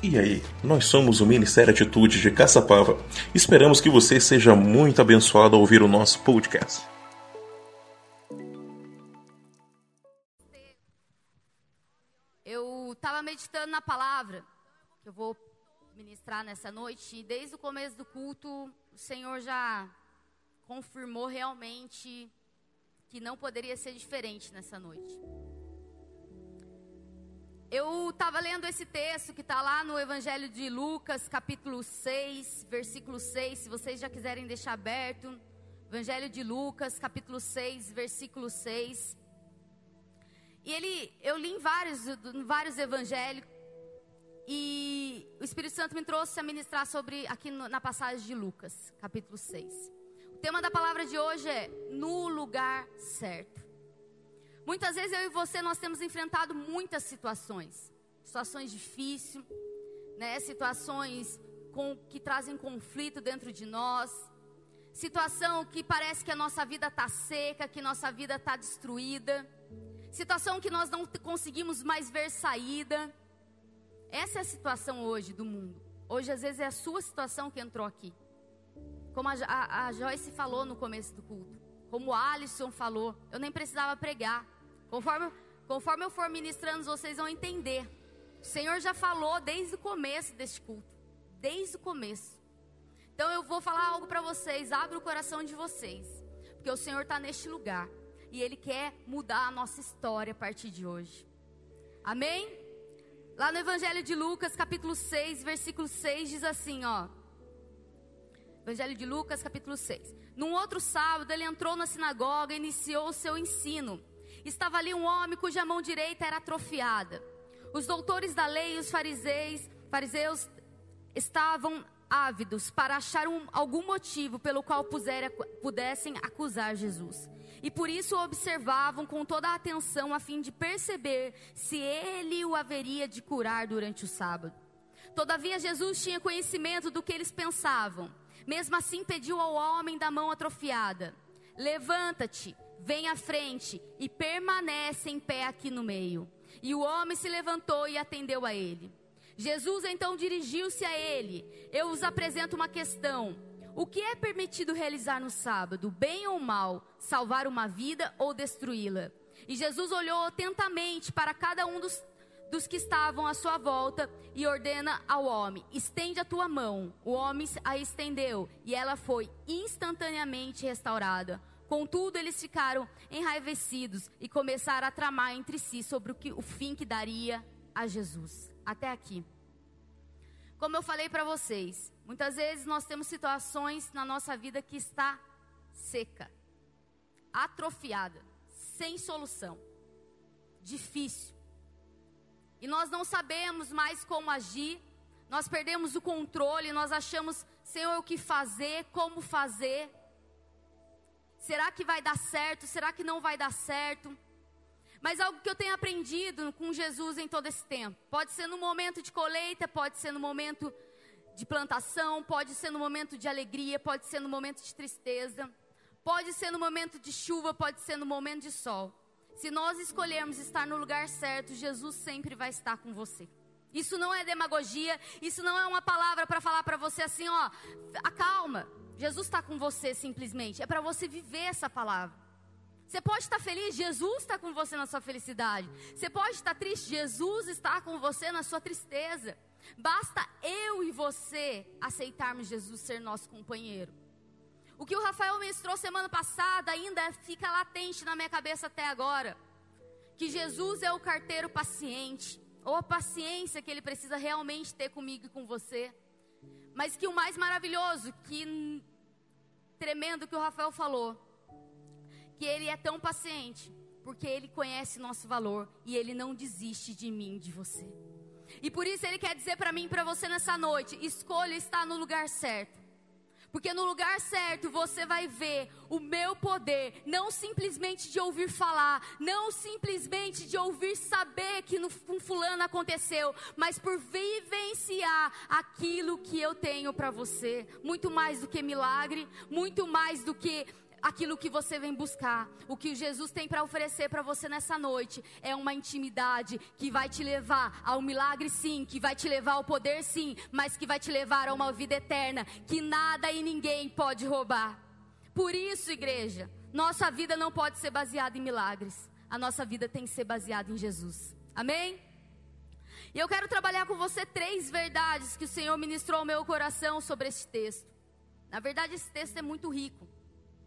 E aí, nós somos o Ministério Atitude de Caçapava. Esperamos que você seja muito abençoado ao ouvir o nosso podcast. Eu estava meditando na palavra que eu vou ministrar nessa noite e desde o começo do culto o Senhor já confirmou realmente que não poderia ser diferente nessa noite. Eu estava lendo esse texto que está lá no Evangelho de Lucas, capítulo 6, versículo 6. Se vocês já quiserem deixar aberto, Evangelho de Lucas, capítulo 6, versículo 6. E ele, eu li em vários, em vários evangelhos, e o Espírito Santo me trouxe a ministrar sobre, aqui no, na passagem de Lucas, capítulo 6. O tema da palavra de hoje é no lugar certo. Muitas vezes eu e você nós temos enfrentado muitas situações, situações difíceis, né? Situações com, que trazem conflito dentro de nós, situação que parece que a nossa vida está seca, que nossa vida está destruída, situação que nós não conseguimos mais ver saída. Essa é a situação hoje do mundo. Hoje às vezes é a sua situação que entrou aqui. Como a, a, a Joyce falou no começo do culto, como o Alisson falou, eu nem precisava pregar. Conforme, conforme eu for ministrando, vocês vão entender. O Senhor já falou desde o começo deste culto. Desde o começo. Então eu vou falar algo para vocês. Abre o coração de vocês. Porque o Senhor está neste lugar. E Ele quer mudar a nossa história a partir de hoje. Amém? Lá no Evangelho de Lucas, capítulo 6, versículo 6, diz assim, ó. Evangelho de Lucas, capítulo 6. Num outro sábado, ele entrou na sinagoga e iniciou o seu ensino. Estava ali um homem cuja mão direita era atrofiada. Os doutores da lei e os fariseus, fariseus estavam ávidos para achar um, algum motivo pelo qual pusera, pudessem acusar Jesus. E por isso o observavam com toda a atenção a fim de perceber se ele o haveria de curar durante o sábado. Todavia Jesus tinha conhecimento do que eles pensavam. Mesmo assim pediu ao homem da mão atrofiada: Levanta-te, vem à frente e permanece em pé aqui no meio. E o homem se levantou e atendeu a ele. Jesus então dirigiu-se a ele: Eu vos apresento uma questão. O que é permitido realizar no sábado, bem ou mal, salvar uma vida ou destruí-la? E Jesus olhou atentamente para cada um dos, dos que estavam à sua volta e ordena ao homem: Estende a tua mão. O homem a estendeu e ela foi instantaneamente restaurada. Contudo, eles ficaram enraivecidos e começaram a tramar entre si sobre o, que, o fim que daria a Jesus. Até aqui. Como eu falei para vocês, muitas vezes nós temos situações na nossa vida que está seca, atrofiada, sem solução, difícil. E nós não sabemos mais como agir, nós perdemos o controle, nós achamos, Senhor, o que fazer, como fazer. Será que vai dar certo? Será que não vai dar certo? Mas algo que eu tenho aprendido com Jesus em todo esse tempo. Pode ser no momento de colheita, pode ser no momento de plantação, pode ser no momento de alegria, pode ser no momento de tristeza, pode ser no momento de chuva, pode ser no momento de sol. Se nós escolhermos estar no lugar certo, Jesus sempre vai estar com você. Isso não é demagogia, isso não é uma palavra para falar para você assim, ó, acalma. Jesus está com você simplesmente. É para você viver essa palavra. Você pode estar feliz, Jesus está com você na sua felicidade. Você pode estar triste, Jesus está com você na sua tristeza. Basta eu e você aceitarmos Jesus ser nosso companheiro. O que o Rafael ministrou semana passada ainda fica latente na minha cabeça até agora. Que Jesus é o carteiro paciente, ou a paciência que ele precisa realmente ter comigo e com você. Mas que o mais maravilhoso, que tremendo que o Rafael falou, que ele é tão paciente, porque ele conhece nosso valor e ele não desiste de mim, de você. E por isso ele quer dizer para mim e para você nessa noite: escolha estar no lugar certo. Porque no lugar certo você vai ver o meu poder, não simplesmente de ouvir falar, não simplesmente de ouvir saber que no, com fulano aconteceu, mas por vivenciar aquilo que eu tenho para você. Muito mais do que milagre, muito mais do que aquilo que você vem buscar. O que Jesus tem para oferecer para você nessa noite é uma intimidade que vai te levar ao milagre, sim, que vai te levar ao poder, sim, mas que vai te levar a uma vida eterna que nada e ninguém pode roubar. Por isso, igreja, nossa vida não pode ser baseada em milagres. A nossa vida tem que ser baseada em Jesus. Amém? E eu quero trabalhar com você três verdades que o Senhor ministrou ao meu coração sobre este texto. Na verdade, esse texto é muito rico.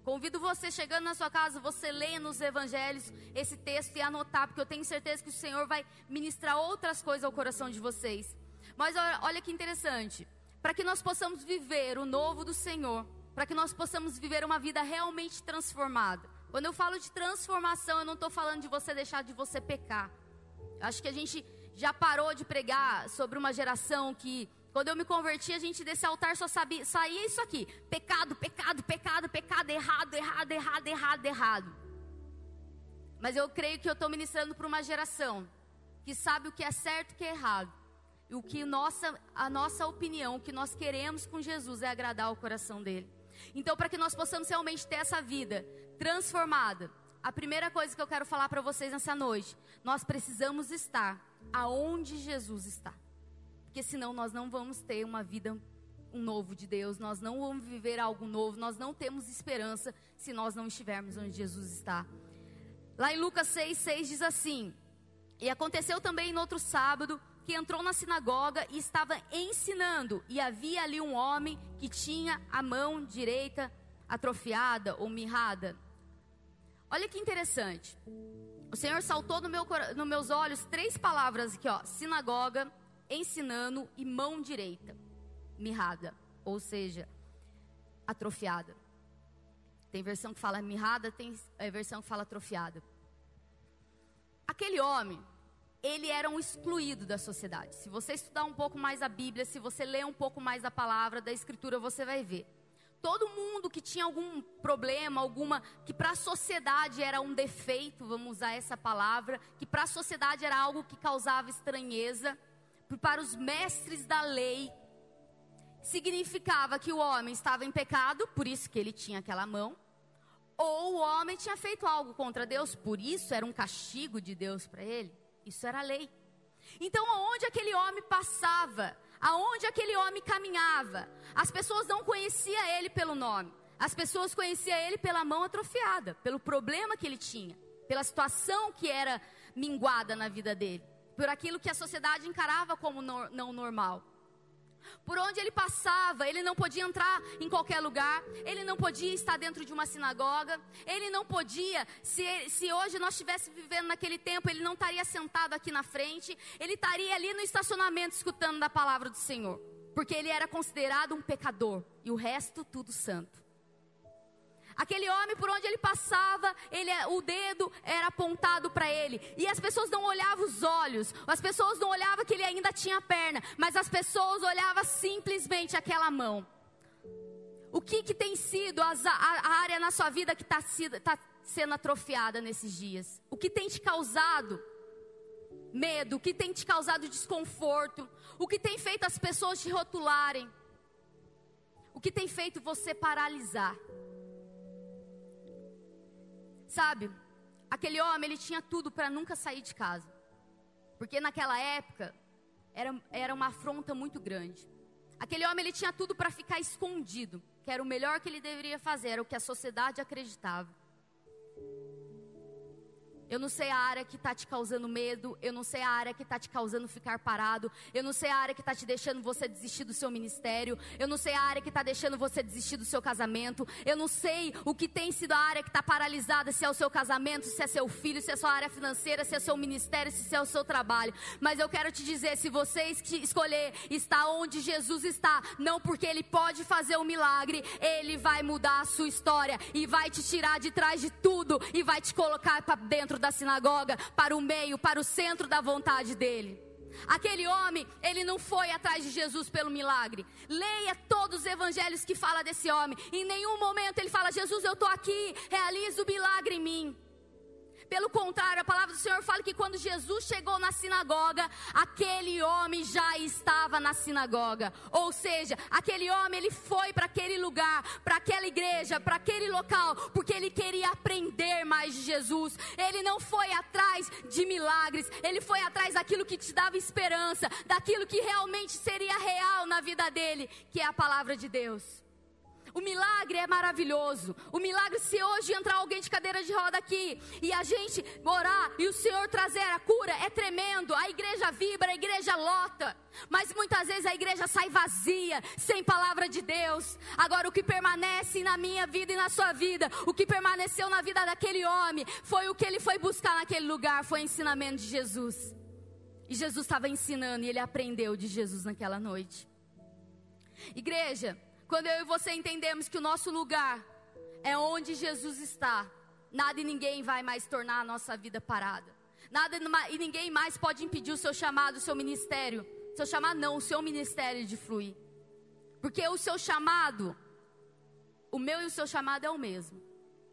Convido você, chegando na sua casa, você ler nos evangelhos esse texto e anotar, porque eu tenho certeza que o Senhor vai ministrar outras coisas ao coração de vocês. Mas olha que interessante. Para que nós possamos viver o novo do Senhor, para que nós possamos viver uma vida realmente transformada. Quando eu falo de transformação, eu não estou falando de você deixar de você pecar. Acho que a gente já parou de pregar sobre uma geração que quando eu me converti, a gente desse altar só sabia, saía isso aqui: pecado, pecado, pecado, pecado, errado, errado, errado, errado, errado. Mas eu creio que eu estou ministrando para uma geração que sabe o que é certo e o que é errado. E o que nossa, a nossa opinião, o que nós queremos com Jesus é agradar o coração dele. Então, para que nós possamos realmente ter essa vida transformada, a primeira coisa que eu quero falar para vocês nessa noite, nós precisamos estar aonde Jesus está. Porque senão nós não vamos ter uma vida um novo de Deus, nós não vamos viver algo novo, nós não temos esperança se nós não estivermos onde Jesus está. Lá em Lucas 6, 6 diz assim: E aconteceu também no outro sábado que entrou na sinagoga e estava ensinando, e havia ali um homem que tinha a mão direita atrofiada ou mirrada. Olha que interessante. O Senhor saltou no meu, nos meus olhos três palavras aqui, ó: sinagoga, ensinando e mão direita mirrada, ou seja, atrofiada. Tem versão que fala mirrada, tem é, versão que fala atrofiada. Aquele homem, ele era um excluído da sociedade. Se você estudar um pouco mais a Bíblia, se você ler um pouco mais da palavra, da Escritura, você vai ver. Todo mundo que tinha algum problema, alguma que para a sociedade era um defeito, vamos usar essa palavra, que para a sociedade era algo que causava estranheza, para os mestres da lei, significava que o homem estava em pecado, por isso que ele tinha aquela mão, ou o homem tinha feito algo contra Deus, por isso era um castigo de Deus para ele. Isso era lei. Então, aonde aquele homem passava, aonde aquele homem caminhava, as pessoas não conheciam ele pelo nome. As pessoas conheciam ele pela mão atrofiada, pelo problema que ele tinha, pela situação que era minguada na vida dele por aquilo que a sociedade encarava como no, não normal. Por onde ele passava, ele não podia entrar em qualquer lugar, ele não podia estar dentro de uma sinagoga, ele não podia, se, se hoje nós estivéssemos vivendo naquele tempo, ele não estaria sentado aqui na frente, ele estaria ali no estacionamento escutando da palavra do Senhor, porque ele era considerado um pecador e o resto tudo santo. Aquele homem, por onde ele passava, ele, o dedo era apontado para ele. E as pessoas não olhavam os olhos, as pessoas não olhavam que ele ainda tinha perna, mas as pessoas olhavam simplesmente aquela mão. O que, que tem sido a, a, área na sua vida que está tá sendo atrofiada nesses dias? O que tem te causado medo? O que tem te causado desconforto? O que tem feito as pessoas te rotularem? O que tem feito você paralisar? Sabe, aquele homem, ele tinha tudo para nunca sair de casa. Porque naquela época, era, era uma afronta muito grande. Aquele homem, ele tinha tudo para ficar escondido, que era o melhor que ele deveria fazer, era o que a sociedade acreditava. Eu não sei a área que está te causando medo. Eu não sei a área que está te causando ficar parado. Eu não sei a área que está te deixando você desistir do seu ministério. Eu não sei a área que está deixando você desistir do seu casamento. Eu não sei o que tem sido a área que está paralisada. Se é o seu casamento, se é seu filho, se é sua área financeira, se é seu ministério, se é o seu trabalho. Mas eu quero te dizer: se você escolher estar onde Jesus está, não porque Ele pode fazer um milagre, Ele vai mudar a sua história e vai te tirar de trás de tudo e vai te colocar para dentro da sinagoga, para o meio, para o centro da vontade dele. Aquele homem, ele não foi atrás de Jesus pelo milagre. Leia todos os evangelhos que fala desse homem. Em nenhum momento ele fala: Jesus, eu estou aqui, realiza o milagre em mim. Pelo contrário, a palavra do Senhor fala que quando Jesus chegou na sinagoga, aquele homem já estava na sinagoga. Ou seja, aquele homem ele foi para aquele lugar, para aquela igreja, para aquele local, porque ele queria aprender mais de Jesus. Ele não foi atrás de milagres, ele foi atrás daquilo que te dava esperança, daquilo que realmente seria real na vida dele, que é a palavra de Deus. O milagre é maravilhoso. O milagre, se hoje entrar alguém de cadeira de roda aqui e a gente orar e o Senhor trazer a cura, é tremendo. A igreja vibra, a igreja lota. Mas muitas vezes a igreja sai vazia, sem palavra de Deus. Agora, o que permanece na minha vida e na sua vida, o que permaneceu na vida daquele homem, foi o que ele foi buscar naquele lugar, foi o ensinamento de Jesus. E Jesus estava ensinando e ele aprendeu de Jesus naquela noite. Igreja, quando eu e você entendemos que o nosso lugar é onde Jesus está, nada e ninguém vai mais tornar a nossa vida parada. Nada e ninguém mais pode impedir o seu chamado, o seu ministério. Seu chamado não, o seu ministério de fluir. Porque o seu chamado, o meu e o seu chamado é o mesmo.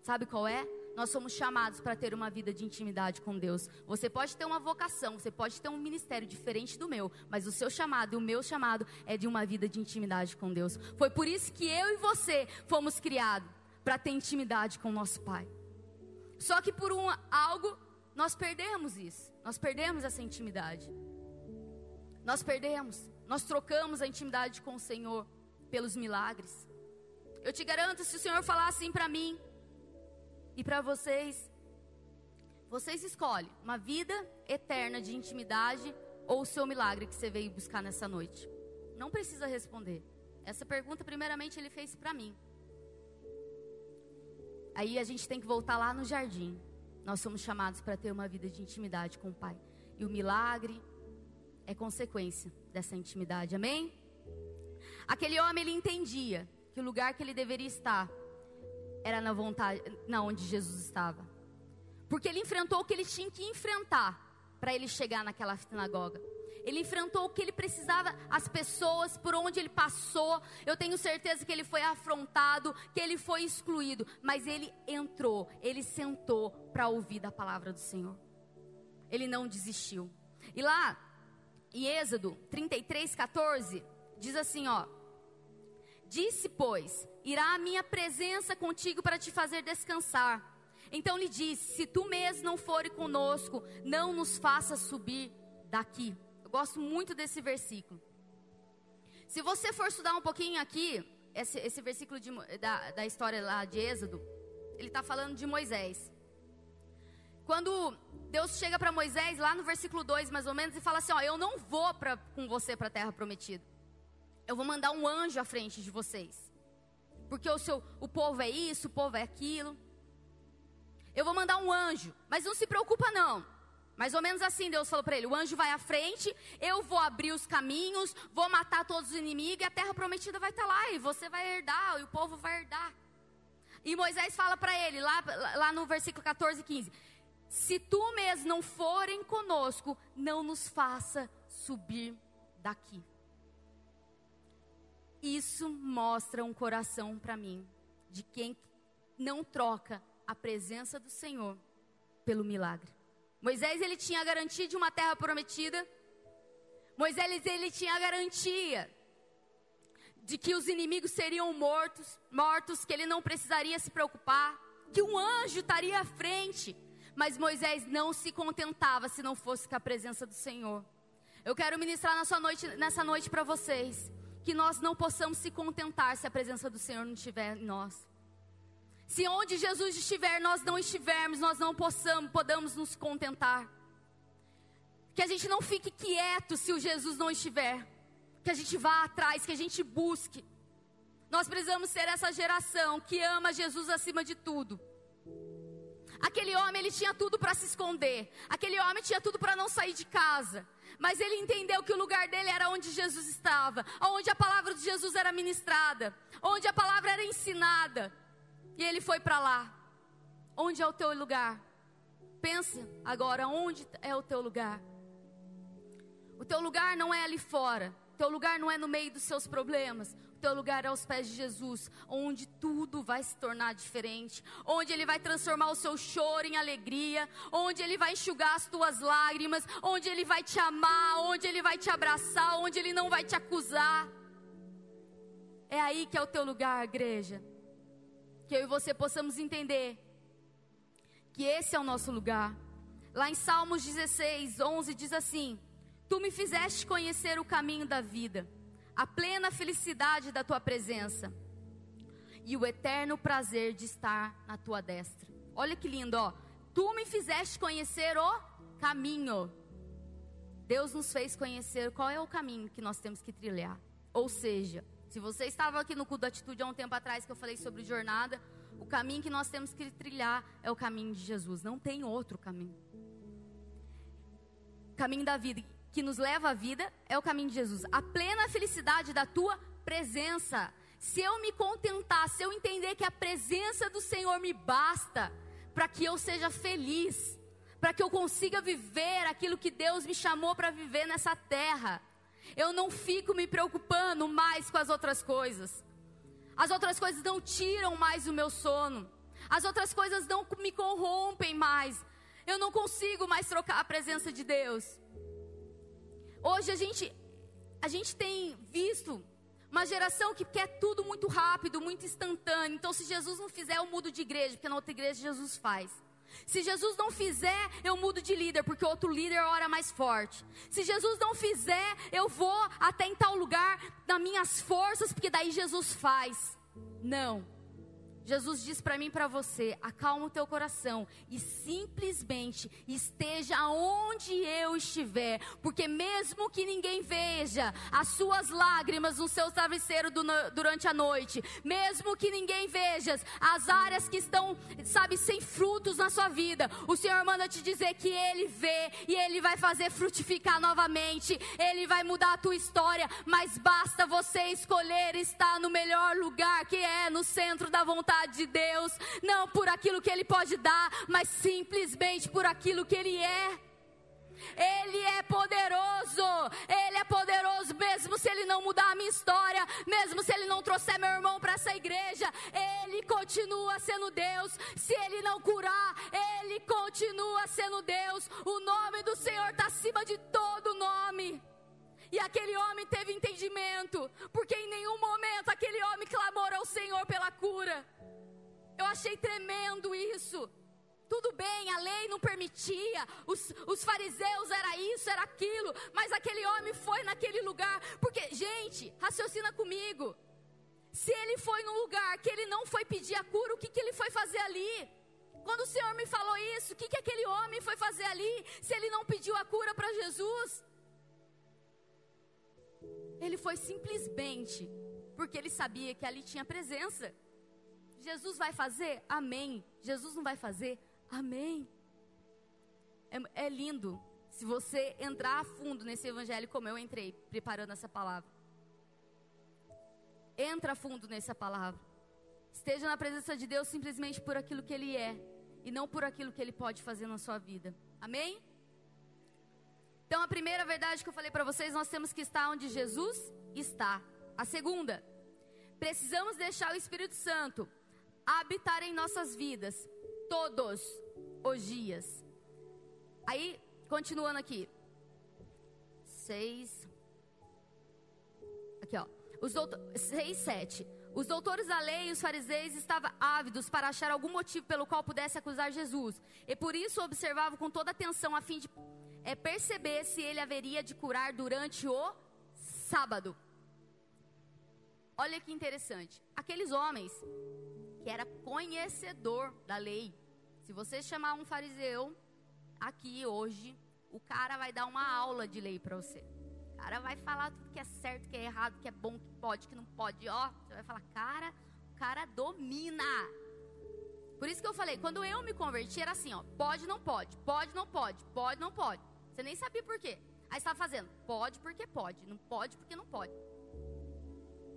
Sabe qual é? Nós somos chamados para ter uma vida de intimidade com Deus. Você pode ter uma vocação, você pode ter um ministério diferente do meu, mas o seu chamado e o meu chamado é de uma vida de intimidade com Deus. Foi por isso que eu e você fomos criados para ter intimidade com o nosso Pai. Só que por um algo nós perdemos isso. Nós perdemos essa intimidade. Nós perdemos. Nós trocamos a intimidade com o Senhor pelos milagres. Eu te garanto, se o Senhor falar assim para mim, e para vocês, vocês escolhem uma vida eterna de intimidade ou o seu milagre que você veio buscar nessa noite. Não precisa responder. Essa pergunta, primeiramente, ele fez para mim. Aí a gente tem que voltar lá no jardim. Nós somos chamados para ter uma vida de intimidade com o Pai. E o milagre é consequência dessa intimidade. Amém? Aquele homem ele entendia que o lugar que ele deveria estar era na vontade, na onde Jesus estava. Porque ele enfrentou o que ele tinha que enfrentar para ele chegar naquela sinagoga. Ele enfrentou o que ele precisava, as pessoas por onde ele passou. Eu tenho certeza que ele foi afrontado, que ele foi excluído, mas ele entrou, ele sentou para ouvir da palavra do Senhor. Ele não desistiu. E lá, em Êxodo 33, 14, diz assim: ó. Disse, pois, irá a minha presença contigo para te fazer descansar. Então lhe disse: Se tu mesmo não fores conosco, não nos faça subir daqui. Eu gosto muito desse versículo. Se você for estudar um pouquinho aqui, esse, esse versículo de, da, da história lá de Êxodo, ele está falando de Moisés. Quando Deus chega para Moisés, lá no versículo 2 mais ou menos, e fala assim: Ó, eu não vou pra, com você para a terra prometida. Eu vou mandar um anjo à frente de vocês porque o seu o povo é isso, o povo é aquilo. Eu vou mandar um anjo, mas não se preocupa não. Mais ou menos assim Deus falou para ele: o anjo vai à frente, eu vou abrir os caminhos, vou matar todos os inimigos e a terra prometida vai estar tá lá e você vai herdar e o povo vai herdar. E Moisés fala para ele lá, lá no versículo 14 e 15: Se tu mesmo não forem conosco, não nos faça subir daqui. Isso mostra um coração para mim de quem não troca a presença do Senhor pelo milagre. Moisés ele tinha a garantia de uma terra prometida. Moisés ele tinha a garantia de que os inimigos seriam mortos, mortos, que ele não precisaria se preocupar, que um anjo estaria à frente. Mas Moisés não se contentava se não fosse com a presença do Senhor. Eu quero ministrar nessa noite, nessa noite para vocês que nós não possamos se contentar se a presença do Senhor não estiver em nós. Se onde Jesus estiver, nós não estivermos, nós não possamos, podamos nos contentar. Que a gente não fique quieto se o Jesus não estiver. Que a gente vá atrás, que a gente busque. Nós precisamos ser essa geração que ama Jesus acima de tudo. Aquele homem, ele tinha tudo para se esconder. Aquele homem tinha tudo para não sair de casa. Mas ele entendeu que o lugar dele era onde Jesus estava, onde a palavra de Jesus era ministrada, onde a palavra era ensinada. E ele foi para lá. Onde é o teu lugar? Pensa agora, onde é o teu lugar? O teu lugar não é ali fora. O teu lugar não é no meio dos seus problemas. Teu lugar é aos pés de Jesus, onde tudo vai se tornar diferente, onde Ele vai transformar o seu choro em alegria, onde Ele vai enxugar as tuas lágrimas, onde Ele vai te amar, onde Ele vai te abraçar, onde Ele não vai te acusar. É aí que é o teu lugar, igreja. Que eu e você possamos entender que esse é o nosso lugar. Lá em Salmos 16, 11 diz assim: Tu me fizeste conhecer o caminho da vida a plena felicidade da tua presença e o eterno prazer de estar na tua destra. Olha que lindo, ó. Tu me fizeste conhecer o caminho. Deus nos fez conhecer qual é o caminho que nós temos que trilhar. Ou seja, se você estava aqui no culto da atitude há um tempo atrás que eu falei sobre jornada, o caminho que nós temos que trilhar é o caminho de Jesus, não tem outro caminho. Caminho da vida que nos leva à vida é o caminho de Jesus. A plena felicidade da tua presença. Se eu me contentar, se eu entender que a presença do Senhor me basta para que eu seja feliz, para que eu consiga viver aquilo que Deus me chamou para viver nessa terra. Eu não fico me preocupando mais com as outras coisas. As outras coisas não tiram mais o meu sono. As outras coisas não me corrompem mais. Eu não consigo mais trocar a presença de Deus. Hoje a gente, a gente tem visto uma geração que quer tudo muito rápido, muito instantâneo. Então, se Jesus não fizer, eu mudo de igreja, porque na outra igreja Jesus faz. Se Jesus não fizer, eu mudo de líder, porque outro líder ora mais forte. Se Jesus não fizer, eu vou até em tal lugar nas minhas forças, porque daí Jesus faz. Não. Jesus diz para mim e para você: acalma o teu coração e simplesmente esteja onde eu estiver, porque mesmo que ninguém veja as suas lágrimas no seu travesseiro durante a noite, mesmo que ninguém veja as áreas que estão, sabe, sem frutos na sua vida, o Senhor manda te dizer que Ele vê e Ele vai fazer frutificar novamente, Ele vai mudar a tua história, mas basta você escolher estar no melhor lugar que é no centro da vontade de Deus, não por aquilo que Ele pode dar, mas simplesmente por aquilo que Ele é. Ele é poderoso, Ele é poderoso, mesmo se Ele não mudar a minha história, mesmo se Ele não trouxer meu irmão para essa igreja, Ele continua sendo Deus. Se Ele não curar, Ele continua sendo Deus. O nome do Senhor está acima de todo nome. E aquele homem teve entendimento, porque em nenhum momento aquele homem clamou ao Senhor pela cura. Eu achei tremendo isso. Tudo bem, a lei não permitia, os, os fariseus era isso, era aquilo, mas aquele homem foi naquele lugar, porque, gente, raciocina comigo. Se ele foi num lugar que ele não foi pedir a cura, o que, que ele foi fazer ali? Quando o Senhor me falou isso, o que, que aquele homem foi fazer ali, se ele não pediu a cura para Jesus? Ele foi simplesmente porque ele sabia que ali tinha presença. Jesus vai fazer? Amém. Jesus não vai fazer? Amém. É, é lindo se você entrar a fundo nesse evangelho como eu entrei, preparando essa palavra. Entra a fundo nessa palavra. Esteja na presença de Deus simplesmente por aquilo que Ele é e não por aquilo que Ele pode fazer na sua vida. Amém? Então, a primeira verdade que eu falei para vocês, nós temos que estar onde Jesus está. A segunda, precisamos deixar o Espírito Santo habitar em nossas vidas todos os dias. Aí, continuando aqui. Seis. Aqui, ó. Os doutor... Seis, sete. Os doutores da lei e os fariseus estavam ávidos para achar algum motivo pelo qual pudesse acusar Jesus. E por isso observavam com toda atenção a fim de é, perceber se ele haveria de curar durante o sábado. Olha que interessante. Aqueles homens que era conhecedor da lei. Se você chamar um fariseu aqui hoje, o cara vai dar uma aula de lei para você. O cara vai falar tudo que é certo, que é errado, que é bom, que pode, que não pode. Ó, você vai falar, cara, o cara domina. Por isso que eu falei, quando eu me converti era assim, ó, pode, não pode, pode, não pode, pode, não pode. Você nem sabia por quê. Aí estava fazendo, pode porque pode, não pode porque não pode.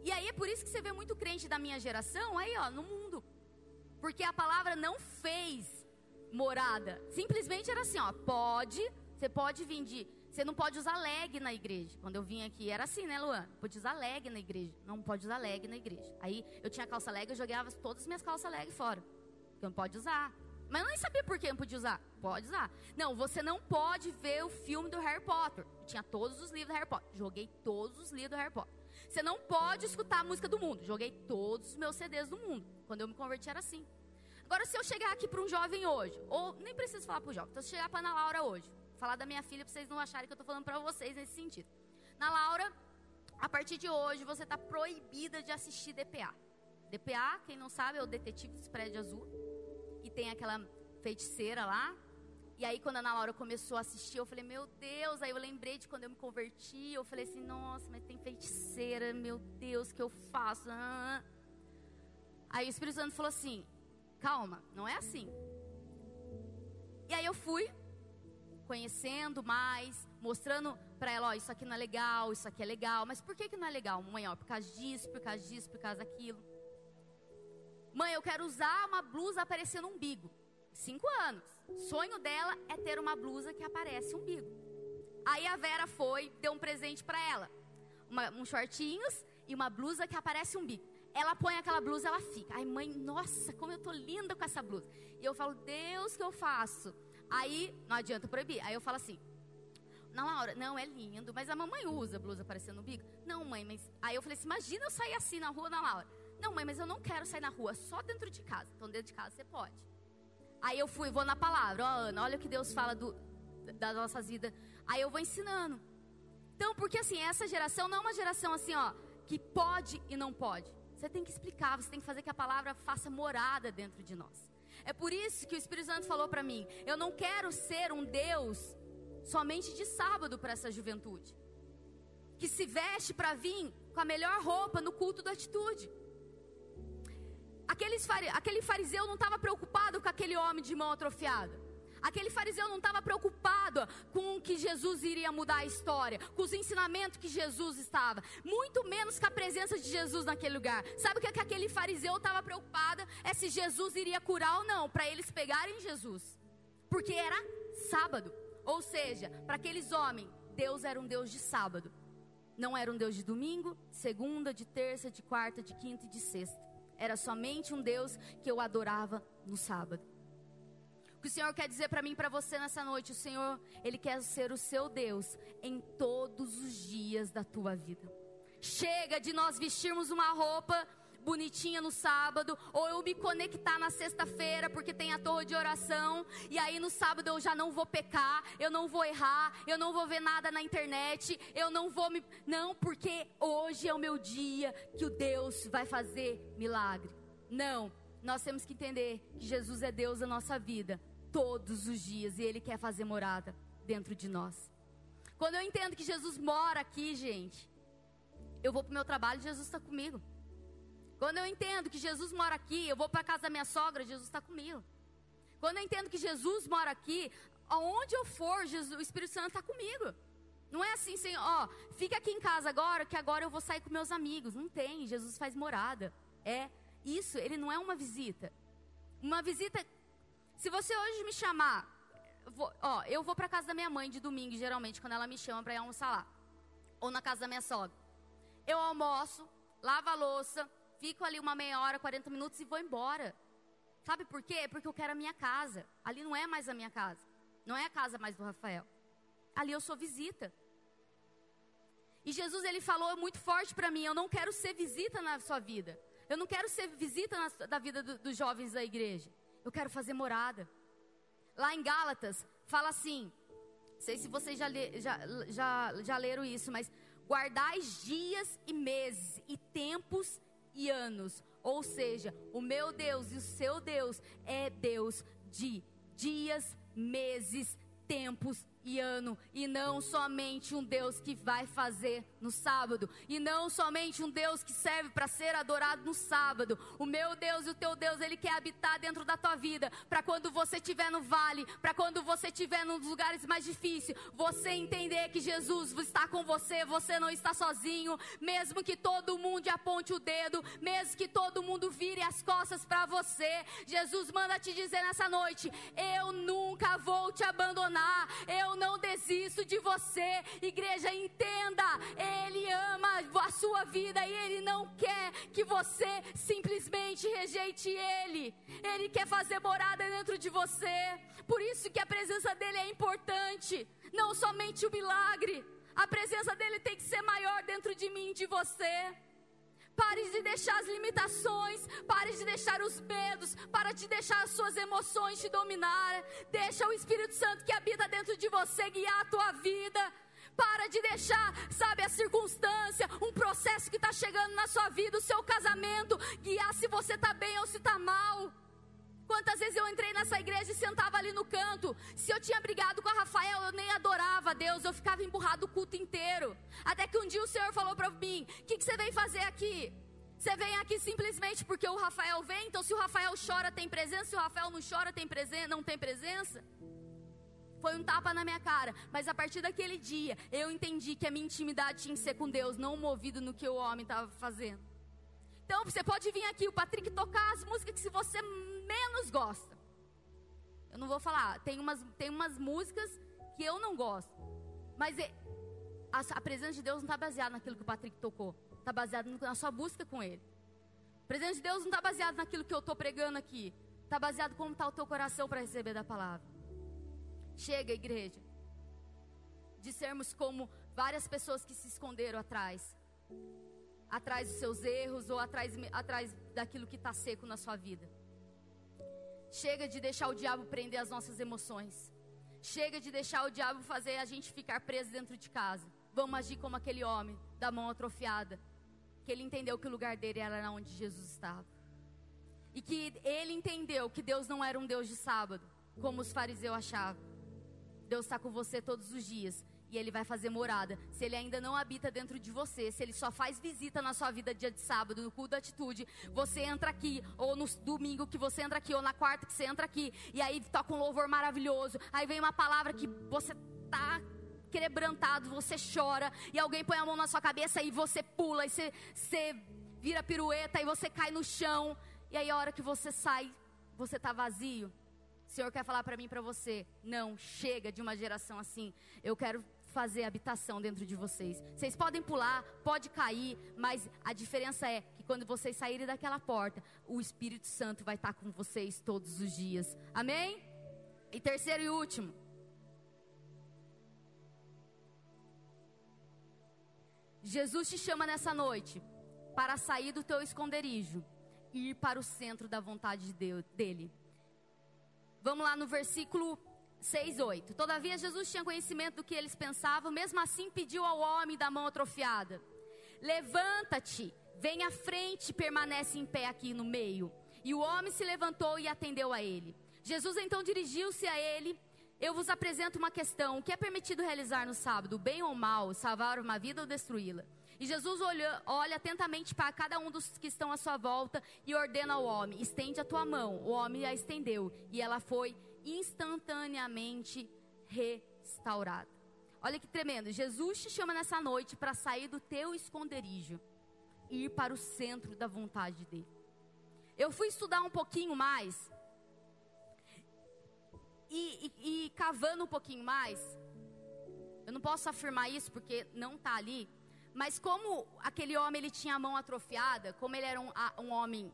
E aí é por isso que você vê muito crente da minha geração aí, ó, no mundo. Porque a palavra não fez morada. Simplesmente era assim, ó, pode, você pode vir de Você não pode usar leg na igreja. Quando eu vim aqui, era assim, né, Luan? Pode usar leg na igreja. Não pode usar leg na igreja. Aí eu tinha calça leg, eu jogava todas as minhas calças leg fora. Porque não pode usar. Mas eu nem sabia por que não podia usar. Pode usar. Não, você não pode ver o filme do Harry Potter. Eu tinha todos os livros do Harry Potter. Joguei todos os livros do Harry Potter. Você não pode escutar a música do mundo. Joguei todos os meus CDs do mundo. Quando eu me converti era assim. Agora, se eu chegar aqui para um jovem hoje, ou nem preciso falar para o jovem, então se chegar para Ana Laura hoje, falar da minha filha para vocês não acharem que eu estou falando para vocês nesse sentido. Na Laura, a partir de hoje você está proibida de assistir DPA. DPA, quem não sabe, é o Detetive dos Prédios Azul. E tem aquela feiticeira lá. E aí, quando a Ana Laura começou a assistir, eu falei, meu Deus. Aí eu lembrei de quando eu me converti. Eu falei assim, nossa, mas tem feiticeira, meu Deus, que eu faço? Ah. Aí o Espírito Santo falou assim: calma, não é assim. E aí eu fui, conhecendo mais, mostrando para ela, ó, isso aqui não é legal, isso aqui é legal. Mas por que, que não é legal, mãe? Ó, por causa disso, por causa disso, por causa daquilo. Mãe, eu quero usar uma blusa aparecendo um umbigo. Cinco anos. Sonho dela é ter uma blusa que aparece umbigo. Aí a Vera foi, deu um presente para ela. Uma, uns shortinhos e uma blusa que aparece umbigo. Ela põe aquela blusa, ela fica. Ai, mãe, nossa, como eu tô linda com essa blusa. E eu falo, Deus, que eu faço? Aí, não adianta proibir. Aí eu falo assim, na Laura, não, é lindo, mas a mamãe usa blusa aparecendo no bico. Não, mãe, mas. Aí eu falei assim: imagina eu sair assim na rua, na Laura. Não, mãe, mas eu não quero sair na rua, só dentro de casa. Então, dentro de casa você pode. Aí eu fui, vou na palavra, ó, Ana, olha o que Deus fala do, das nossas vidas. Aí eu vou ensinando. Então, porque assim, essa geração não é uma geração assim, ó, que pode e não pode. Você tem que explicar, você tem que fazer que a palavra faça morada dentro de nós. É por isso que o Espírito Santo falou para mim: eu não quero ser um Deus somente de sábado para essa juventude, que se veste para vir com a melhor roupa no culto da atitude. Aqueles, aquele fariseu não estava preocupado com aquele homem de mão atrofiada. Aquele fariseu não estava preocupado com que Jesus iria mudar a história, com os ensinamentos que Jesus estava, muito menos com a presença de Jesus naquele lugar. Sabe o que, é que aquele fariseu estava preocupado? É se Jesus iria curar ou não, para eles pegarem Jesus, porque era sábado. Ou seja, para aqueles homens, Deus era um Deus de sábado, não era um Deus de domingo, segunda, de terça, de quarta, de quinta e de sexta. Era somente um Deus que eu adorava no sábado. O que o Senhor quer dizer para mim e para você nessa noite, o Senhor, Ele quer ser o seu Deus em todos os dias da tua vida. Chega de nós vestirmos uma roupa bonitinha no sábado, ou eu me conectar na sexta-feira porque tem a torre de oração, e aí no sábado eu já não vou pecar, eu não vou errar, eu não vou ver nada na internet, eu não vou me. Não, porque hoje é o meu dia que o Deus vai fazer milagre. Não, nós temos que entender que Jesus é Deus da nossa vida todos os dias e Ele quer fazer morada dentro de nós. Quando eu entendo que Jesus mora aqui, gente, eu vou para o meu trabalho e Jesus está comigo. Quando eu entendo que Jesus mora aqui, eu vou para casa da minha sogra, Jesus está comigo. Quando eu entendo que Jesus mora aqui, aonde eu for, Jesus, o Espírito Santo está comigo. Não é assim, Senhor, ó, fica aqui em casa agora, que agora eu vou sair com meus amigos. Não tem, Jesus faz morada. É isso, ele não é uma visita. Uma visita se você hoje me chamar, vou, ó, eu vou para casa da minha mãe de domingo, geralmente, quando ela me chama para ir almoçar lá. Ou na casa da minha sogra. Eu almoço, lavo a louça, fico ali uma meia hora, 40 minutos e vou embora. Sabe por quê? Porque eu quero a minha casa. Ali não é mais a minha casa. Não é a casa mais do Rafael. Ali eu sou visita. E Jesus ele falou muito forte para mim: eu não quero ser visita na sua vida. Eu não quero ser visita na, da vida do, dos jovens da igreja. Eu quero fazer morada. Lá em Gálatas, fala assim. Sei se vocês já, já, já, já leram isso, mas guardais dias e meses, e tempos e anos. Ou seja, o meu Deus e o seu Deus é Deus de dias, meses, tempos e ano, e não somente um Deus que vai fazer no sábado, e não somente um Deus que serve para ser adorado no sábado. O meu Deus e o teu Deus, ele quer habitar dentro da tua vida, para quando você estiver no vale, para quando você estiver nos lugares mais difíceis, você entender que Jesus está com você, você não está sozinho, mesmo que todo mundo aponte o dedo, mesmo que todo mundo vire as costas para você. Jesus manda te dizer nessa noite: eu nunca vou te abandonar. Eu não desisto de você. Igreja, entenda. Ele ama a sua vida e ele não quer que você simplesmente rejeite ele. Ele quer fazer morada dentro de você. Por isso que a presença dele é importante. Não somente o milagre. A presença dele tem que ser maior dentro de mim e de você. Pare de deixar as limitações, pare de deixar os medos, para de deixar as suas emoções te dominar. Deixa o Espírito Santo que habita dentro de você guiar a tua vida. Para de deixar, sabe, a circunstância, um processo que está chegando na sua vida, o seu casamento, guiar se você está bem ou se está mal. Quantas vezes eu entrei nessa igreja e sentava ali no canto. Se eu tinha brigado com a Rafael, eu nem adorava a Deus, eu ficava emburrado o culto inteiro. Até que um dia o Senhor falou para mim: O que, que você vem fazer aqui? Você vem aqui simplesmente porque o Rafael vem? Então, se o Rafael chora, tem presença. Se o Rafael não chora, tem presença, não tem presença? Foi um tapa na minha cara. Mas a partir daquele dia, eu entendi que a minha intimidade tinha que ser com Deus, não movido no que o homem estava fazendo. Então, você pode vir aqui, o Patrick tocar as músicas que se você menos gosta. Eu não vou falar, tem umas, tem umas músicas que eu não gosto. Mas é, a, a, presença de Deus não está baseada naquilo que o Patrick tocou. Está baseada na sua busca com Ele. A presença de Deus não está baseada naquilo que eu estou pregando aqui. Está baseado como está o teu coração para receber da palavra. Chega, igreja. De sermos como várias pessoas que se esconderam atrás. Atrás dos seus erros ou atrás, atrás daquilo que está seco na sua vida. Chega de deixar o diabo prender as nossas emoções. Chega de deixar o diabo fazer a gente ficar preso dentro de casa. Vamos agir como aquele homem da mão atrofiada. Que ele entendeu que o lugar dele era onde Jesus estava. E que ele entendeu que Deus não era um Deus de sábado, como os fariseus achavam. Deus está com você todos os dias e ele vai fazer morada. Se ele ainda não habita dentro de você, se ele só faz visita na sua vida dia de sábado, no culto da atitude, você entra aqui, ou no domingo que você entra aqui, ou na quarta que você entra aqui, e aí toca um louvor maravilhoso, aí vem uma palavra que você tá quebrantado, você chora, e alguém põe a mão na sua cabeça e você pula, e você, você vira pirueta, e você cai no chão, e aí a hora que você sai, você tá vazio. O Senhor quer falar para mim, para você, não, chega de uma geração assim. Eu quero fazer habitação dentro de vocês. Vocês podem pular, pode cair, mas a diferença é que quando vocês saírem daquela porta, o Espírito Santo vai estar com vocês todos os dias. Amém? E terceiro e último. Jesus te chama nessa noite para sair do teu esconderijo e ir para o centro da vontade de Deus, dele. Vamos lá no versículo 6, 8. Todavia Jesus tinha conhecimento do que eles pensavam, mesmo assim pediu ao homem da mão atrofiada: Levanta-te, vem à frente permanece em pé aqui no meio. E o homem se levantou e atendeu a ele. Jesus então dirigiu-se a ele. Eu vos apresento uma questão: o que é permitido realizar no sábado, bem ou mal, salvar uma vida ou destruí-la? E Jesus olha, olha atentamente para cada um dos que estão à sua volta e ordena ao homem: estende a tua mão. O homem a estendeu e ela foi instantaneamente restaurada. Olha que tremendo. Jesus te chama nessa noite para sair do teu esconderijo e ir para o centro da vontade dele. Eu fui estudar um pouquinho mais e, e, e cavando um pouquinho mais. Eu não posso afirmar isso porque não está ali. Mas como aquele homem ele tinha a mão atrofiada, como ele era um, um homem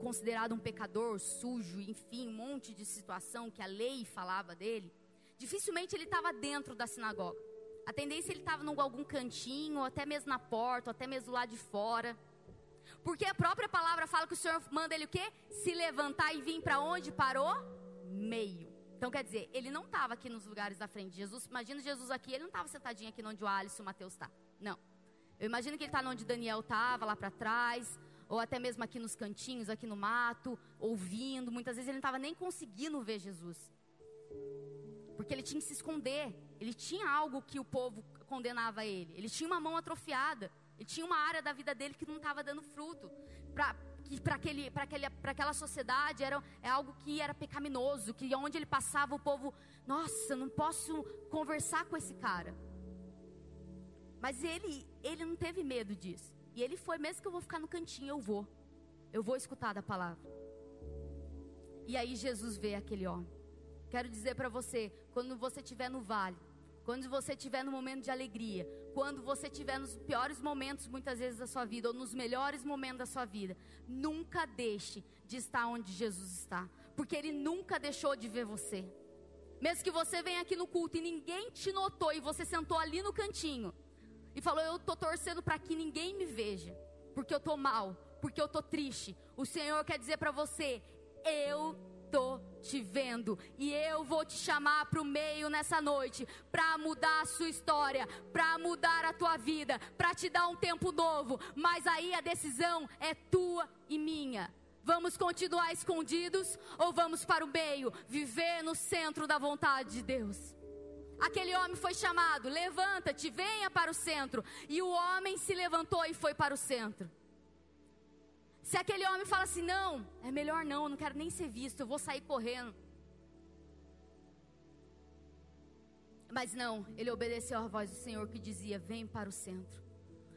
considerado um pecador, sujo, enfim, um monte de situação que a lei falava dele, dificilmente ele estava dentro da sinagoga. A tendência ele estava em algum cantinho, ou até mesmo na porta, ou até mesmo lá de fora. Porque a própria palavra fala que o Senhor manda ele o quê? Se levantar e vir para onde? Para o meio. Então quer dizer, ele não estava aqui nos lugares da frente. Jesus, imagina Jesus aqui, ele não estava sentadinho aqui onde o Alisson e o Mateus está. Não. Eu imagino que ele está onde Daniel estava, lá para trás, ou até mesmo aqui nos cantinhos, aqui no mato, ouvindo. Muitas vezes ele não estava nem conseguindo ver Jesus. Porque ele tinha que se esconder. Ele tinha algo que o povo condenava ele. Ele tinha uma mão atrofiada. Ele tinha uma área da vida dele que não estava dando fruto. Para aquele, aquela sociedade era é algo que era pecaminoso. Que onde ele passava o povo, nossa, não posso conversar com esse cara. Mas ele, ele não teve medo disso. E ele foi, mesmo que eu vou ficar no cantinho, eu vou. Eu vou escutar da palavra. E aí Jesus vê aquele homem. Quero dizer para você, quando você estiver no vale, quando você estiver no momento de alegria, quando você estiver nos piores momentos, muitas vezes da sua vida, ou nos melhores momentos da sua vida, nunca deixe de estar onde Jesus está, porque Ele nunca deixou de ver você. Mesmo que você venha aqui no culto e ninguém te notou e você sentou ali no cantinho e falou: Eu estou torcendo para que ninguém me veja, porque eu estou mal, porque eu estou triste. O Senhor quer dizer para você: Eu tô te vendo e eu vou te chamar para o meio nessa noite para mudar a sua história, para mudar a tua vida, para te dar um tempo novo. Mas aí a decisão é tua e minha. Vamos continuar escondidos ou vamos para o meio, viver no centro da vontade de Deus? Aquele homem foi chamado: levanta-te, venha para o centro. E o homem se levantou e foi para o centro. Se aquele homem fala assim: não, é melhor não, eu não quero nem ser visto, eu vou sair correndo. Mas não, ele obedeceu à voz do Senhor que dizia: vem para o centro.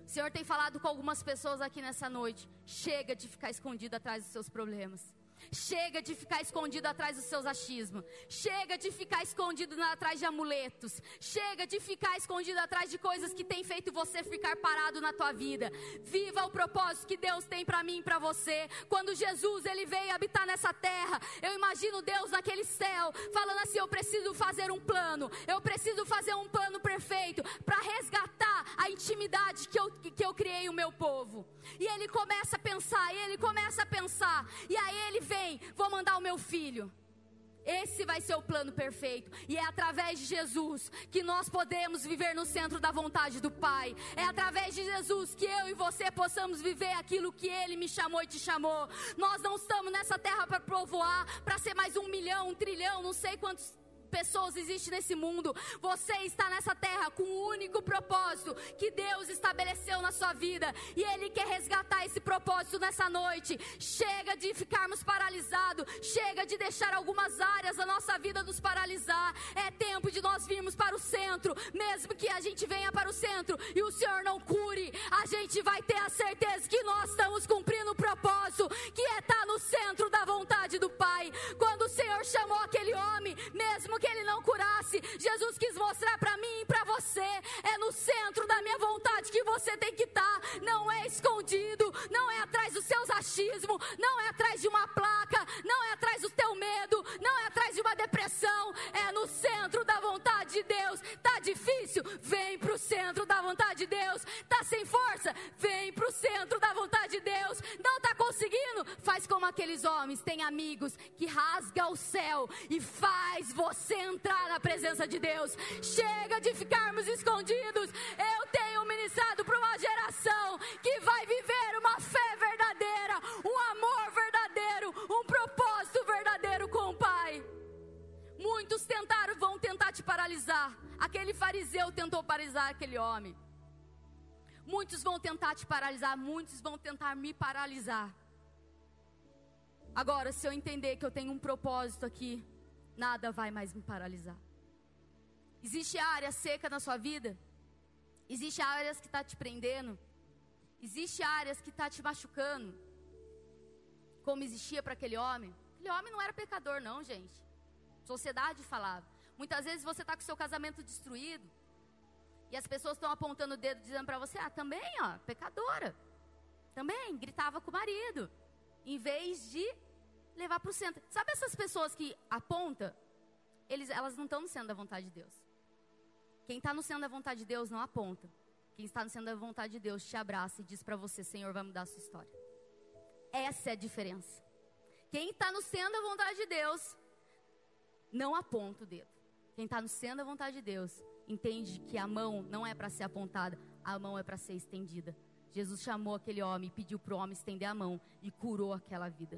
O Senhor tem falado com algumas pessoas aqui nessa noite: chega de ficar escondido atrás dos seus problemas. Chega de ficar escondido atrás dos seus achismos. Chega de ficar escondido atrás de amuletos. Chega de ficar escondido atrás de coisas que têm feito você ficar parado na tua vida. Viva o propósito que Deus tem para mim e para você. Quando Jesus ele veio habitar nessa terra, eu imagino Deus naquele céu falando assim: eu preciso fazer um plano. Eu preciso fazer um plano perfeito para resgatar a intimidade que eu, que eu criei o meu povo. E ele começa a pensar, e ele começa a pensar, e aí ele vem, vou mandar o meu filho. Esse vai ser o plano perfeito. E é através de Jesus que nós podemos viver no centro da vontade do Pai. É através de Jesus que eu e você possamos viver aquilo que Ele me chamou e te chamou. Nós não estamos nessa terra para povoar, para ser mais um milhão, um trilhão, não sei quantos pessoas existem nesse mundo. Você está nessa terra com o um único propósito que Deus estabeleceu na sua vida. E Ele quer resgatar esse propósito nessa noite. Chega de ficarmos paralisados. Chega de deixar algumas áreas da nossa vida nos paralisar. É tempo de nós virmos para o centro. Mesmo que a gente venha para o centro e o Senhor não cure, a gente vai ter a certeza que nós estamos cumprindo o propósito que é estar no centro da vontade do Pai. Quando Senhor chamou aquele homem, mesmo que ele não curasse. Jesus quis mostrar para mim e para você. É no centro da minha vontade que você tem que estar. Tá. Não é escondido, não é atrás dos seus não é atrás de uma placa, não é atrás do teu medo, não é atrás de uma depressão. É no centro da vontade de Deus. Tá difícil? Vem pro centro da vontade de Deus. Tá sem força? Vem pro centro da vontade de Deus. Não tá conseguindo? Faz como aqueles homens, tem amigos que rasga o céu e faz você entrar na presença de Deus. Chega de ficarmos escondidos. Eu tenho ministrado para uma geração que vai viver uma fé verdadeira, um amor verdadeiro, um propósito verdadeiro com o Pai. Muitos tentaram, vão tentar te paralisar. Aquele fariseu tentou paralisar aquele homem. Muitos vão tentar te paralisar, muitos vão tentar me paralisar. Agora, se eu entender que eu tenho um propósito aqui, nada vai mais me paralisar. Existe área seca na sua vida? Existe áreas que está te prendendo? Existe áreas que está te machucando? Como existia para aquele homem? Aquele homem não era pecador, não, gente. Sociedade falava. Muitas vezes você está com seu casamento destruído e as pessoas estão apontando o dedo dizendo para você: ah, também, ó, pecadora. Também gritava com o marido. Em vez de levar para o centro. Sabe essas pessoas que apontam? Eles, elas não estão no centro da vontade de Deus. Quem está no centro da vontade de Deus não aponta. Quem está no centro da vontade de Deus te abraça e diz para você: Senhor, vai mudar a sua história. Essa é a diferença. Quem está no centro da vontade de Deus não aponta o dedo. Quem está no centro da vontade de Deus entende que a mão não é para ser apontada, a mão é para ser estendida. Jesus chamou aquele homem pediu para o homem estender a mão e curou aquela vida.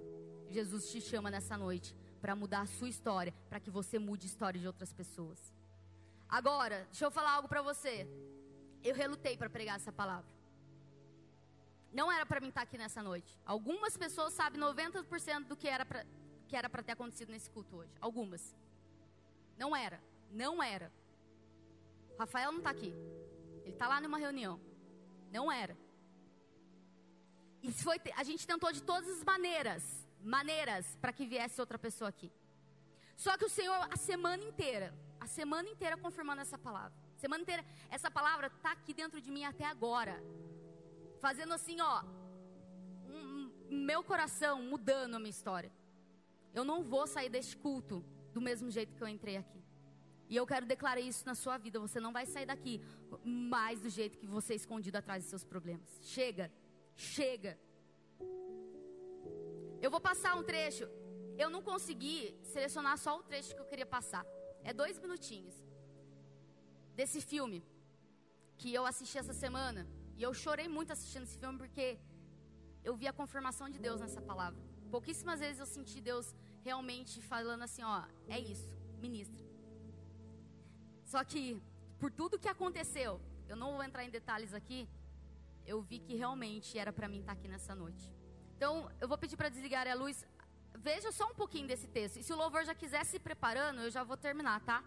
Jesus te chama nessa noite para mudar a sua história, para que você mude a história de outras pessoas. Agora, deixa eu falar algo para você. Eu relutei para pregar essa palavra. Não era para mim estar aqui nessa noite. Algumas pessoas sabem 90% do que era para que era para ter acontecido nesse culto hoje. Algumas. Não era. Não era. Rafael não está aqui. Ele está lá numa reunião. Não era. E foi, a gente tentou de todas as maneiras, maneiras, para que viesse outra pessoa aqui. Só que o Senhor, a semana inteira, a semana inteira confirmando essa palavra. Semana inteira, essa palavra está aqui dentro de mim até agora. Fazendo assim, ó, um, meu coração mudando a minha história. Eu não vou sair deste culto do mesmo jeito que eu entrei aqui. E eu quero declarar isso na sua vida. Você não vai sair daqui mais do jeito que você é escondido atrás dos seus problemas. Chega, chega. Eu vou passar um trecho. Eu não consegui selecionar só o trecho que eu queria passar. É dois minutinhos desse filme que eu assisti essa semana. E eu chorei muito assistindo esse filme porque eu vi a confirmação de Deus nessa palavra. Pouquíssimas vezes eu senti Deus realmente falando assim, ó, é isso, ministra. Só que por tudo que aconteceu, eu não vou entrar em detalhes aqui, eu vi que realmente era para mim estar aqui nessa noite. Então, eu vou pedir para desligar a luz. Veja só um pouquinho desse texto. E se o louvor já quiser se preparando, eu já vou terminar, tá?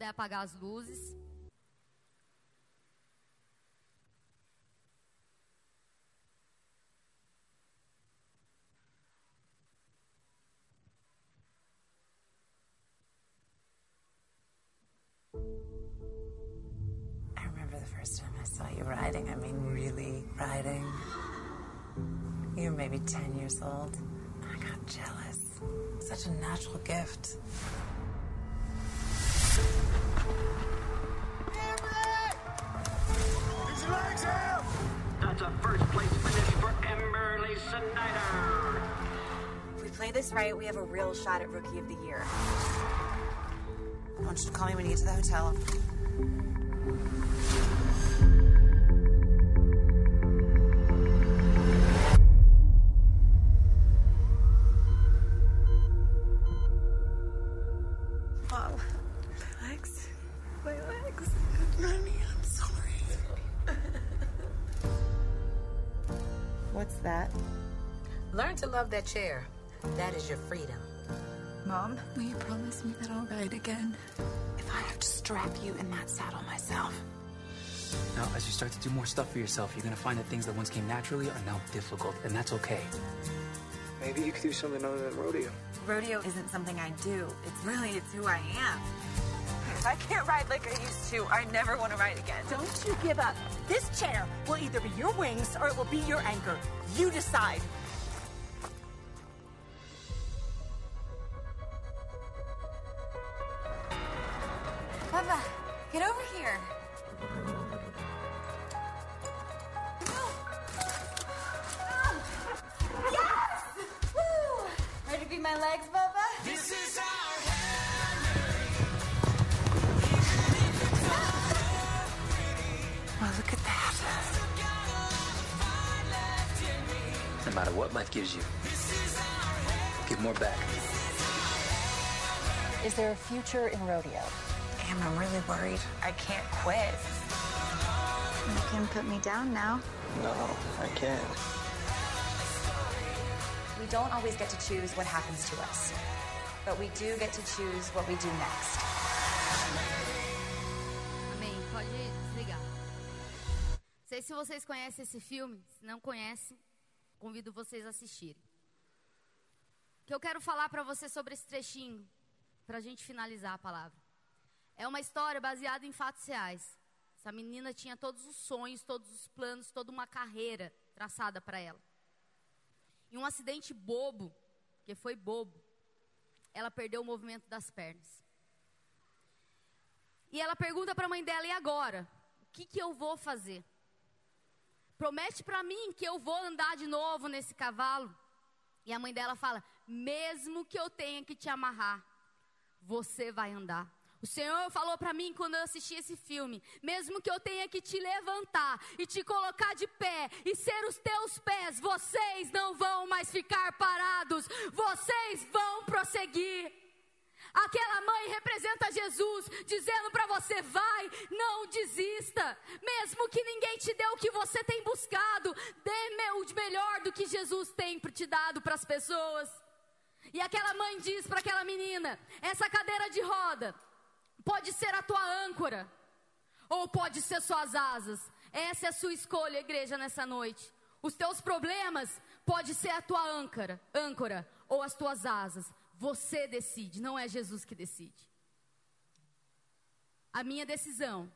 Puder apagar as luzes. riding. I mean, really riding. You were maybe 10 years old. I got jealous. Such a natural gift. That's a first place finish for Emberly. If we play this right, we have a real shot at Rookie of the Year. I want you to call me when you get to the hotel. That chair. That is your freedom. Mom, will you promise me that I'll ride again? If I have to strap you in that saddle myself. Now, as you start to do more stuff for yourself, you're gonna find that things that once came naturally are now difficult, and that's okay. Maybe you could do something other than rodeo. Rodeo isn't something I do. It's really, it's who I am. If I can't ride like I used to, I never want to ride again. Don't you give up. This chair will either be your wings or it will be your anchor. You decide. Is there a future in rodeo? Damn, I'm really worried. I can't quit. You can put me down now. No, I can't. We don't always get to choose what happens to us, but we do get to choose what we do next. Amém. Pode desligar. Não sei se vocês conhecem esse filme. Se não conhecem, convido vocês a assistirem. O que eu quero falar para você sobre esse trechinho, para a gente finalizar a palavra. É uma história baseada em fatos reais. Essa menina tinha todos os sonhos, todos os planos, toda uma carreira traçada para ela. Em um acidente bobo, que foi bobo, ela perdeu o movimento das pernas. E ela pergunta para a mãe dela: e agora? O que, que eu vou fazer? Promete para mim que eu vou andar de novo nesse cavalo. E a mãe dela fala: mesmo que eu tenha que te amarrar, você vai andar. O Senhor falou para mim quando eu assisti esse filme: mesmo que eu tenha que te levantar e te colocar de pé e ser os teus pés, vocês não vão mais ficar parados, vocês vão prosseguir. Aquela mãe representa Jesus, dizendo para você: vai, não desista. Mesmo que ninguém te dê o que você tem buscado, dê o melhor do que Jesus tem te dado para as pessoas. E aquela mãe diz para aquela menina: essa cadeira de roda Pode ser a tua âncora, ou pode ser suas asas. Essa é a sua escolha, igreja, nessa noite. Os teus problemas pode ser a tua âncora, âncora ou as tuas asas. Você decide, não é Jesus que decide. A minha decisão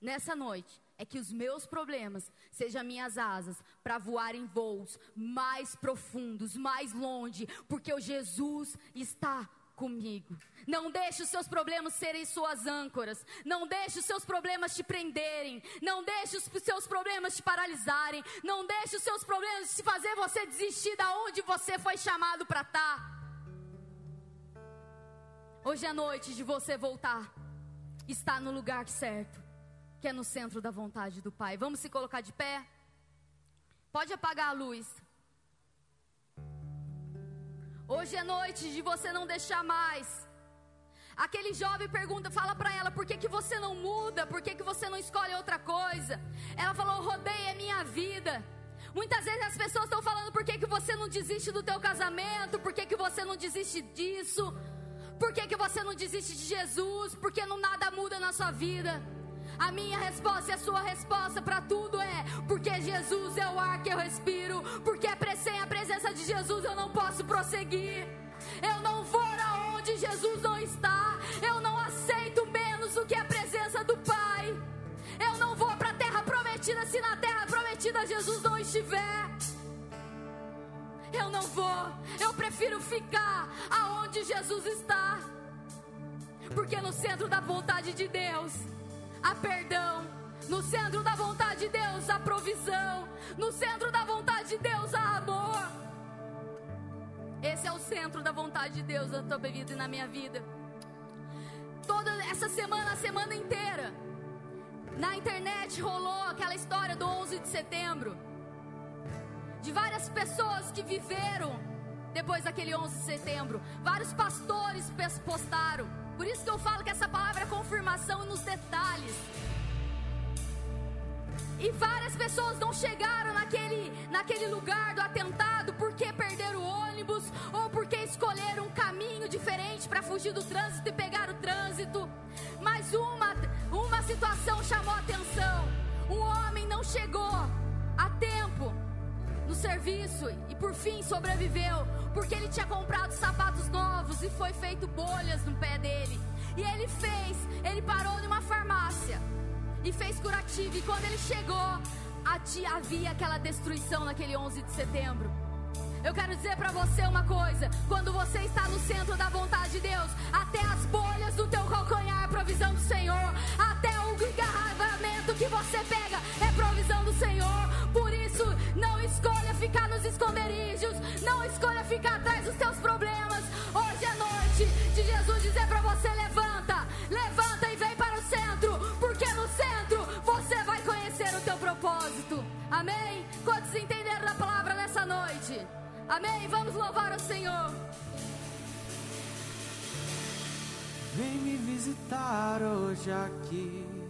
nessa noite é que os meus problemas sejam minhas asas para voar em voos mais profundos, mais longe, porque o Jesus está comigo. Não deixe os seus problemas serem suas âncoras. Não deixe os seus problemas te prenderem. Não deixe os seus problemas te paralisarem. Não deixe os seus problemas te fazer você desistir da onde você foi chamado para estar. Tá. Hoje é noite de você voltar. Está no lugar certo, que é no centro da vontade do Pai. Vamos se colocar de pé? Pode apagar a luz. Hoje é noite de você não deixar mais. Aquele jovem pergunta, fala para ela, por que, que você não muda? Por que, que você não escolhe outra coisa? Ela falou, rodeia a minha vida. Muitas vezes as pessoas estão falando, por que, que você não desiste do teu casamento? Por que, que você não desiste disso? Por que, que você não desiste de Jesus? Porque não nada muda na sua vida. A minha resposta e a sua resposta para tudo é: porque Jesus é o ar que eu respiro, porque sem a presença de Jesus eu não posso prosseguir. Eu não vou aonde Jesus não está. Eu não aceito menos do que a presença do Pai. Eu não vou para a terra prometida se na terra prometida Jesus não estiver. Eu não vou. Eu prefiro ficar aonde Jesus está. Porque no centro da vontade de Deus há perdão. No centro da vontade de Deus há provisão. No centro da vontade de Deus há amor. Esse é o centro da vontade de Deus na tua vida e na minha vida. Toda essa semana, a semana inteira, na internet rolou aquela história do 11 de setembro. De várias pessoas que viveram depois daquele 11 de setembro. Vários pastores postaram por isso que eu falo que essa palavra é confirmação nos detalhes. E várias pessoas não chegaram naquele, naquele lugar do atentado porque perderam o ônibus ou porque escolheram um caminho diferente para fugir do trânsito e pegar o trânsito. Mas uma, uma situação chamou atenção: um homem não chegou a tempo no serviço e por fim sobreviveu, porque ele tinha comprado sapatos novos e foi feito bolhas no pé dele. E ele fez, ele parou numa farmácia e fez curativo. E quando ele chegou, havia aquela destruição naquele 11 de setembro. Eu quero dizer para você uma coisa: quando você está no centro da vontade de Deus, até as bolhas do teu calcanhar é provisão do Senhor, até o engarrafamento que você pega ficar nos esconderijos, não escolha ficar atrás dos teus problemas. Hoje é noite de Jesus dizer para você: levanta, levanta e vem para o centro, porque no centro você vai conhecer o teu propósito. Amém? Quantos entenderam a palavra nessa noite? Amém? Vamos louvar o Senhor. Vem me visitar hoje aqui.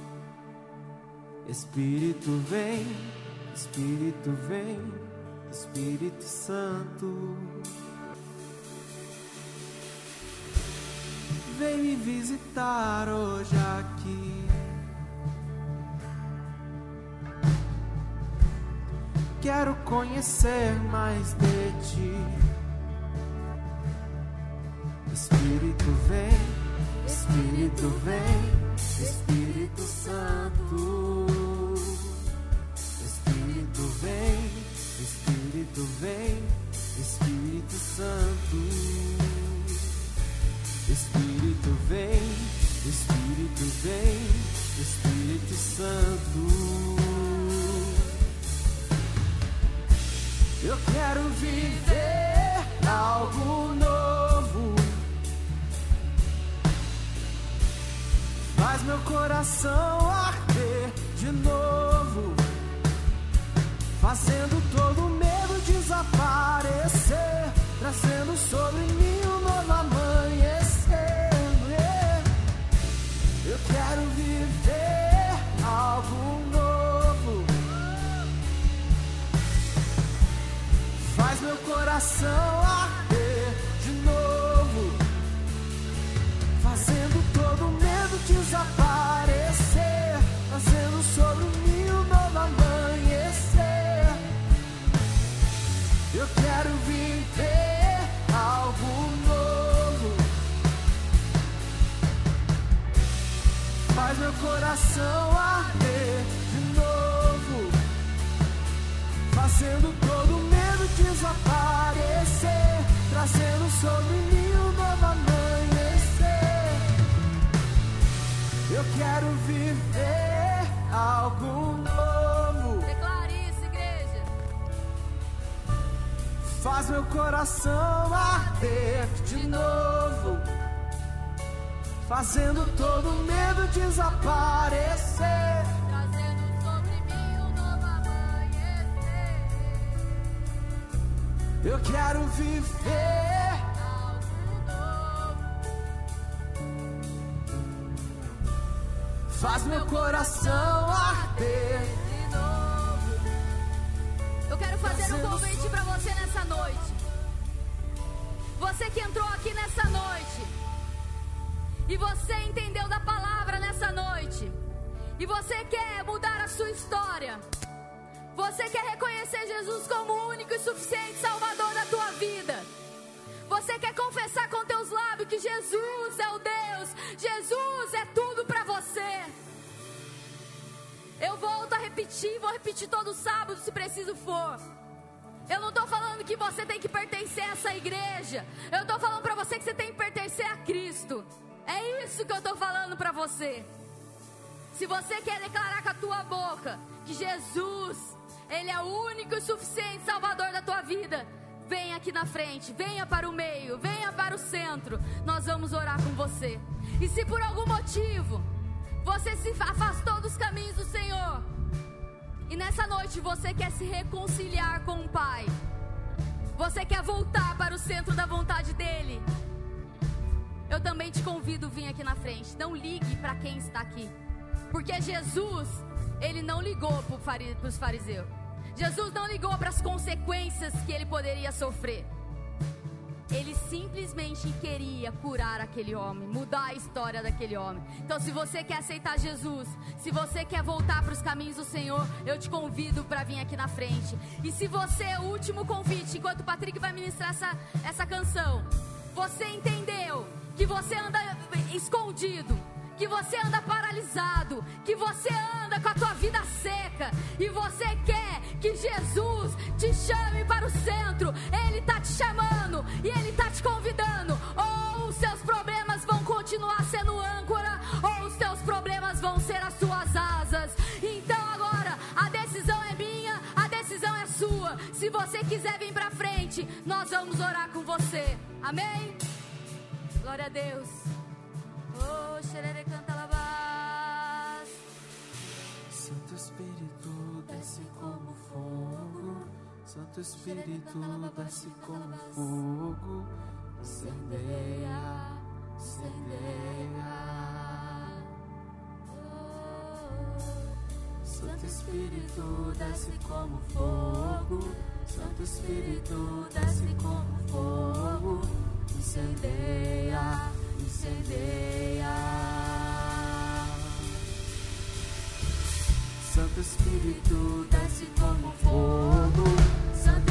Espírito vem, Espírito vem, Espírito Santo. Vem me visitar hoje aqui. Quero conhecer mais de ti. Espírito vem, Espírito vem, Espírito Santo. Espírito vem, Espírito Santo. Espírito vem, Espírito vem, Espírito Santo. Eu quero viver algo novo. Faz meu coração arder de novo, fazendo todo medo trazendo sobre mim um novo amanhecer. Eu quero viver algo novo. Faz meu coração arder coração arder de novo, fazendo todo medo desaparecer, trazendo sobre mim um novo amanhecer. Eu quero viver algo novo. Declare isso, igreja. Faz meu coração arder de novo, fazendo todo medo desaparecer. Trazendo sobre mim um novo amanhecer. Eu quero viver Faz meu coração arder de novo. Eu quero fazer um convite para você nessa noite. Você que entrou aqui nessa noite. E você entendeu da palavra nessa noite. E você quer mudar a sua história. Você quer reconhecer Jesus como o único e suficiente Salvador da tua vida. Você quer confessar com teus lábios que Jesus é o Deus, Jesus é tudo para você. Eu volto a repetir, vou repetir todo sábado se preciso for. Eu não estou falando que você tem que pertencer a essa igreja. Eu estou falando para você que você tem que pertencer a Cristo. É isso que eu estou falando para você. Se você quer declarar com a tua boca que Jesus, Ele é o único e suficiente Salvador da tua vida, venha aqui na frente, venha para o meio, venha para o centro. Nós vamos orar com você. E se por algum motivo você se afastou dos caminhos do Senhor, e nessa noite você quer se reconciliar com o Pai, você quer voltar para o centro da vontade dEle, eu também te convido a vir aqui na frente. Não ligue para quem está aqui. Porque Jesus, ele não ligou para os fariseus. Jesus não ligou para as consequências que ele poderia sofrer. Ele simplesmente queria curar aquele homem, mudar a história daquele homem. Então, se você quer aceitar Jesus, se você quer voltar para os caminhos do Senhor, eu te convido para vir aqui na frente. E se você, o último convite, enquanto o Patrick vai ministrar essa, essa canção, você entendeu que você anda escondido, que você anda paralisado, que você anda com a tua vida seca e você quer que Jesus te chame para o centro. Ele está te chamando e ele está te convidando. Ou os seus problemas vão continuar sendo âncora, ou os seus problemas vão ser as suas asas. Então agora a decisão é minha, a decisão é sua. Se você quiser vir para frente, nós vamos orar com você. Amém? Glória a Deus. Oh, xerere canta labás. Santo Espírito desce como fogo, Santo Espírito desce como fogo, incendeia, incendeia. Santo Espírito desce como fogo, Santo Espírito desce como fogo, incendeia, incendeia. Santo Espírito desce como fogo, Santo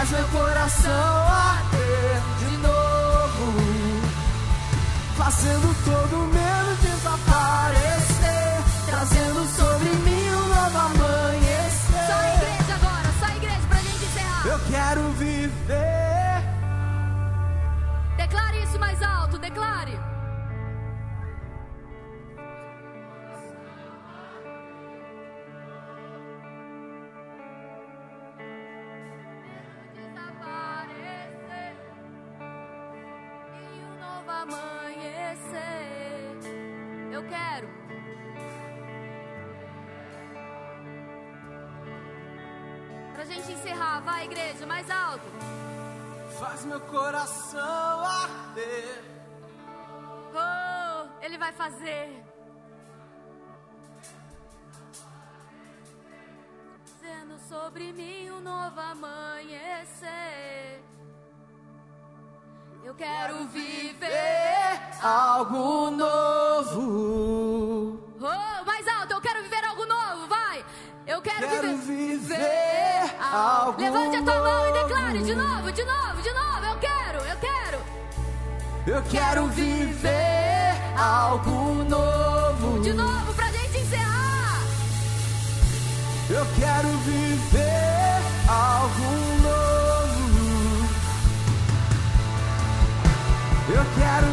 Faz meu coração arder de novo. Fazendo todo medo desaparecer. Trazendo sobre mim um novo amanhecer. Só a igreja agora, só a igreja pra gente encerrar. Eu quero viver. Declare isso mais alto, declare. Igreja, mais alto. Faz meu coração arder. Oh, ele vai fazer. Sendo sobre mim um novo amanhecer. Eu quero viver. algo novo. Oh, mais Eu quero, Quero viver. viver algo Levante a tua mão e novo. declare de novo, de novo, de novo. Eu quero, eu quero. Eu quero viver algo novo. De novo pra gente encerrar. Eu quero viver algo novo. Eu quero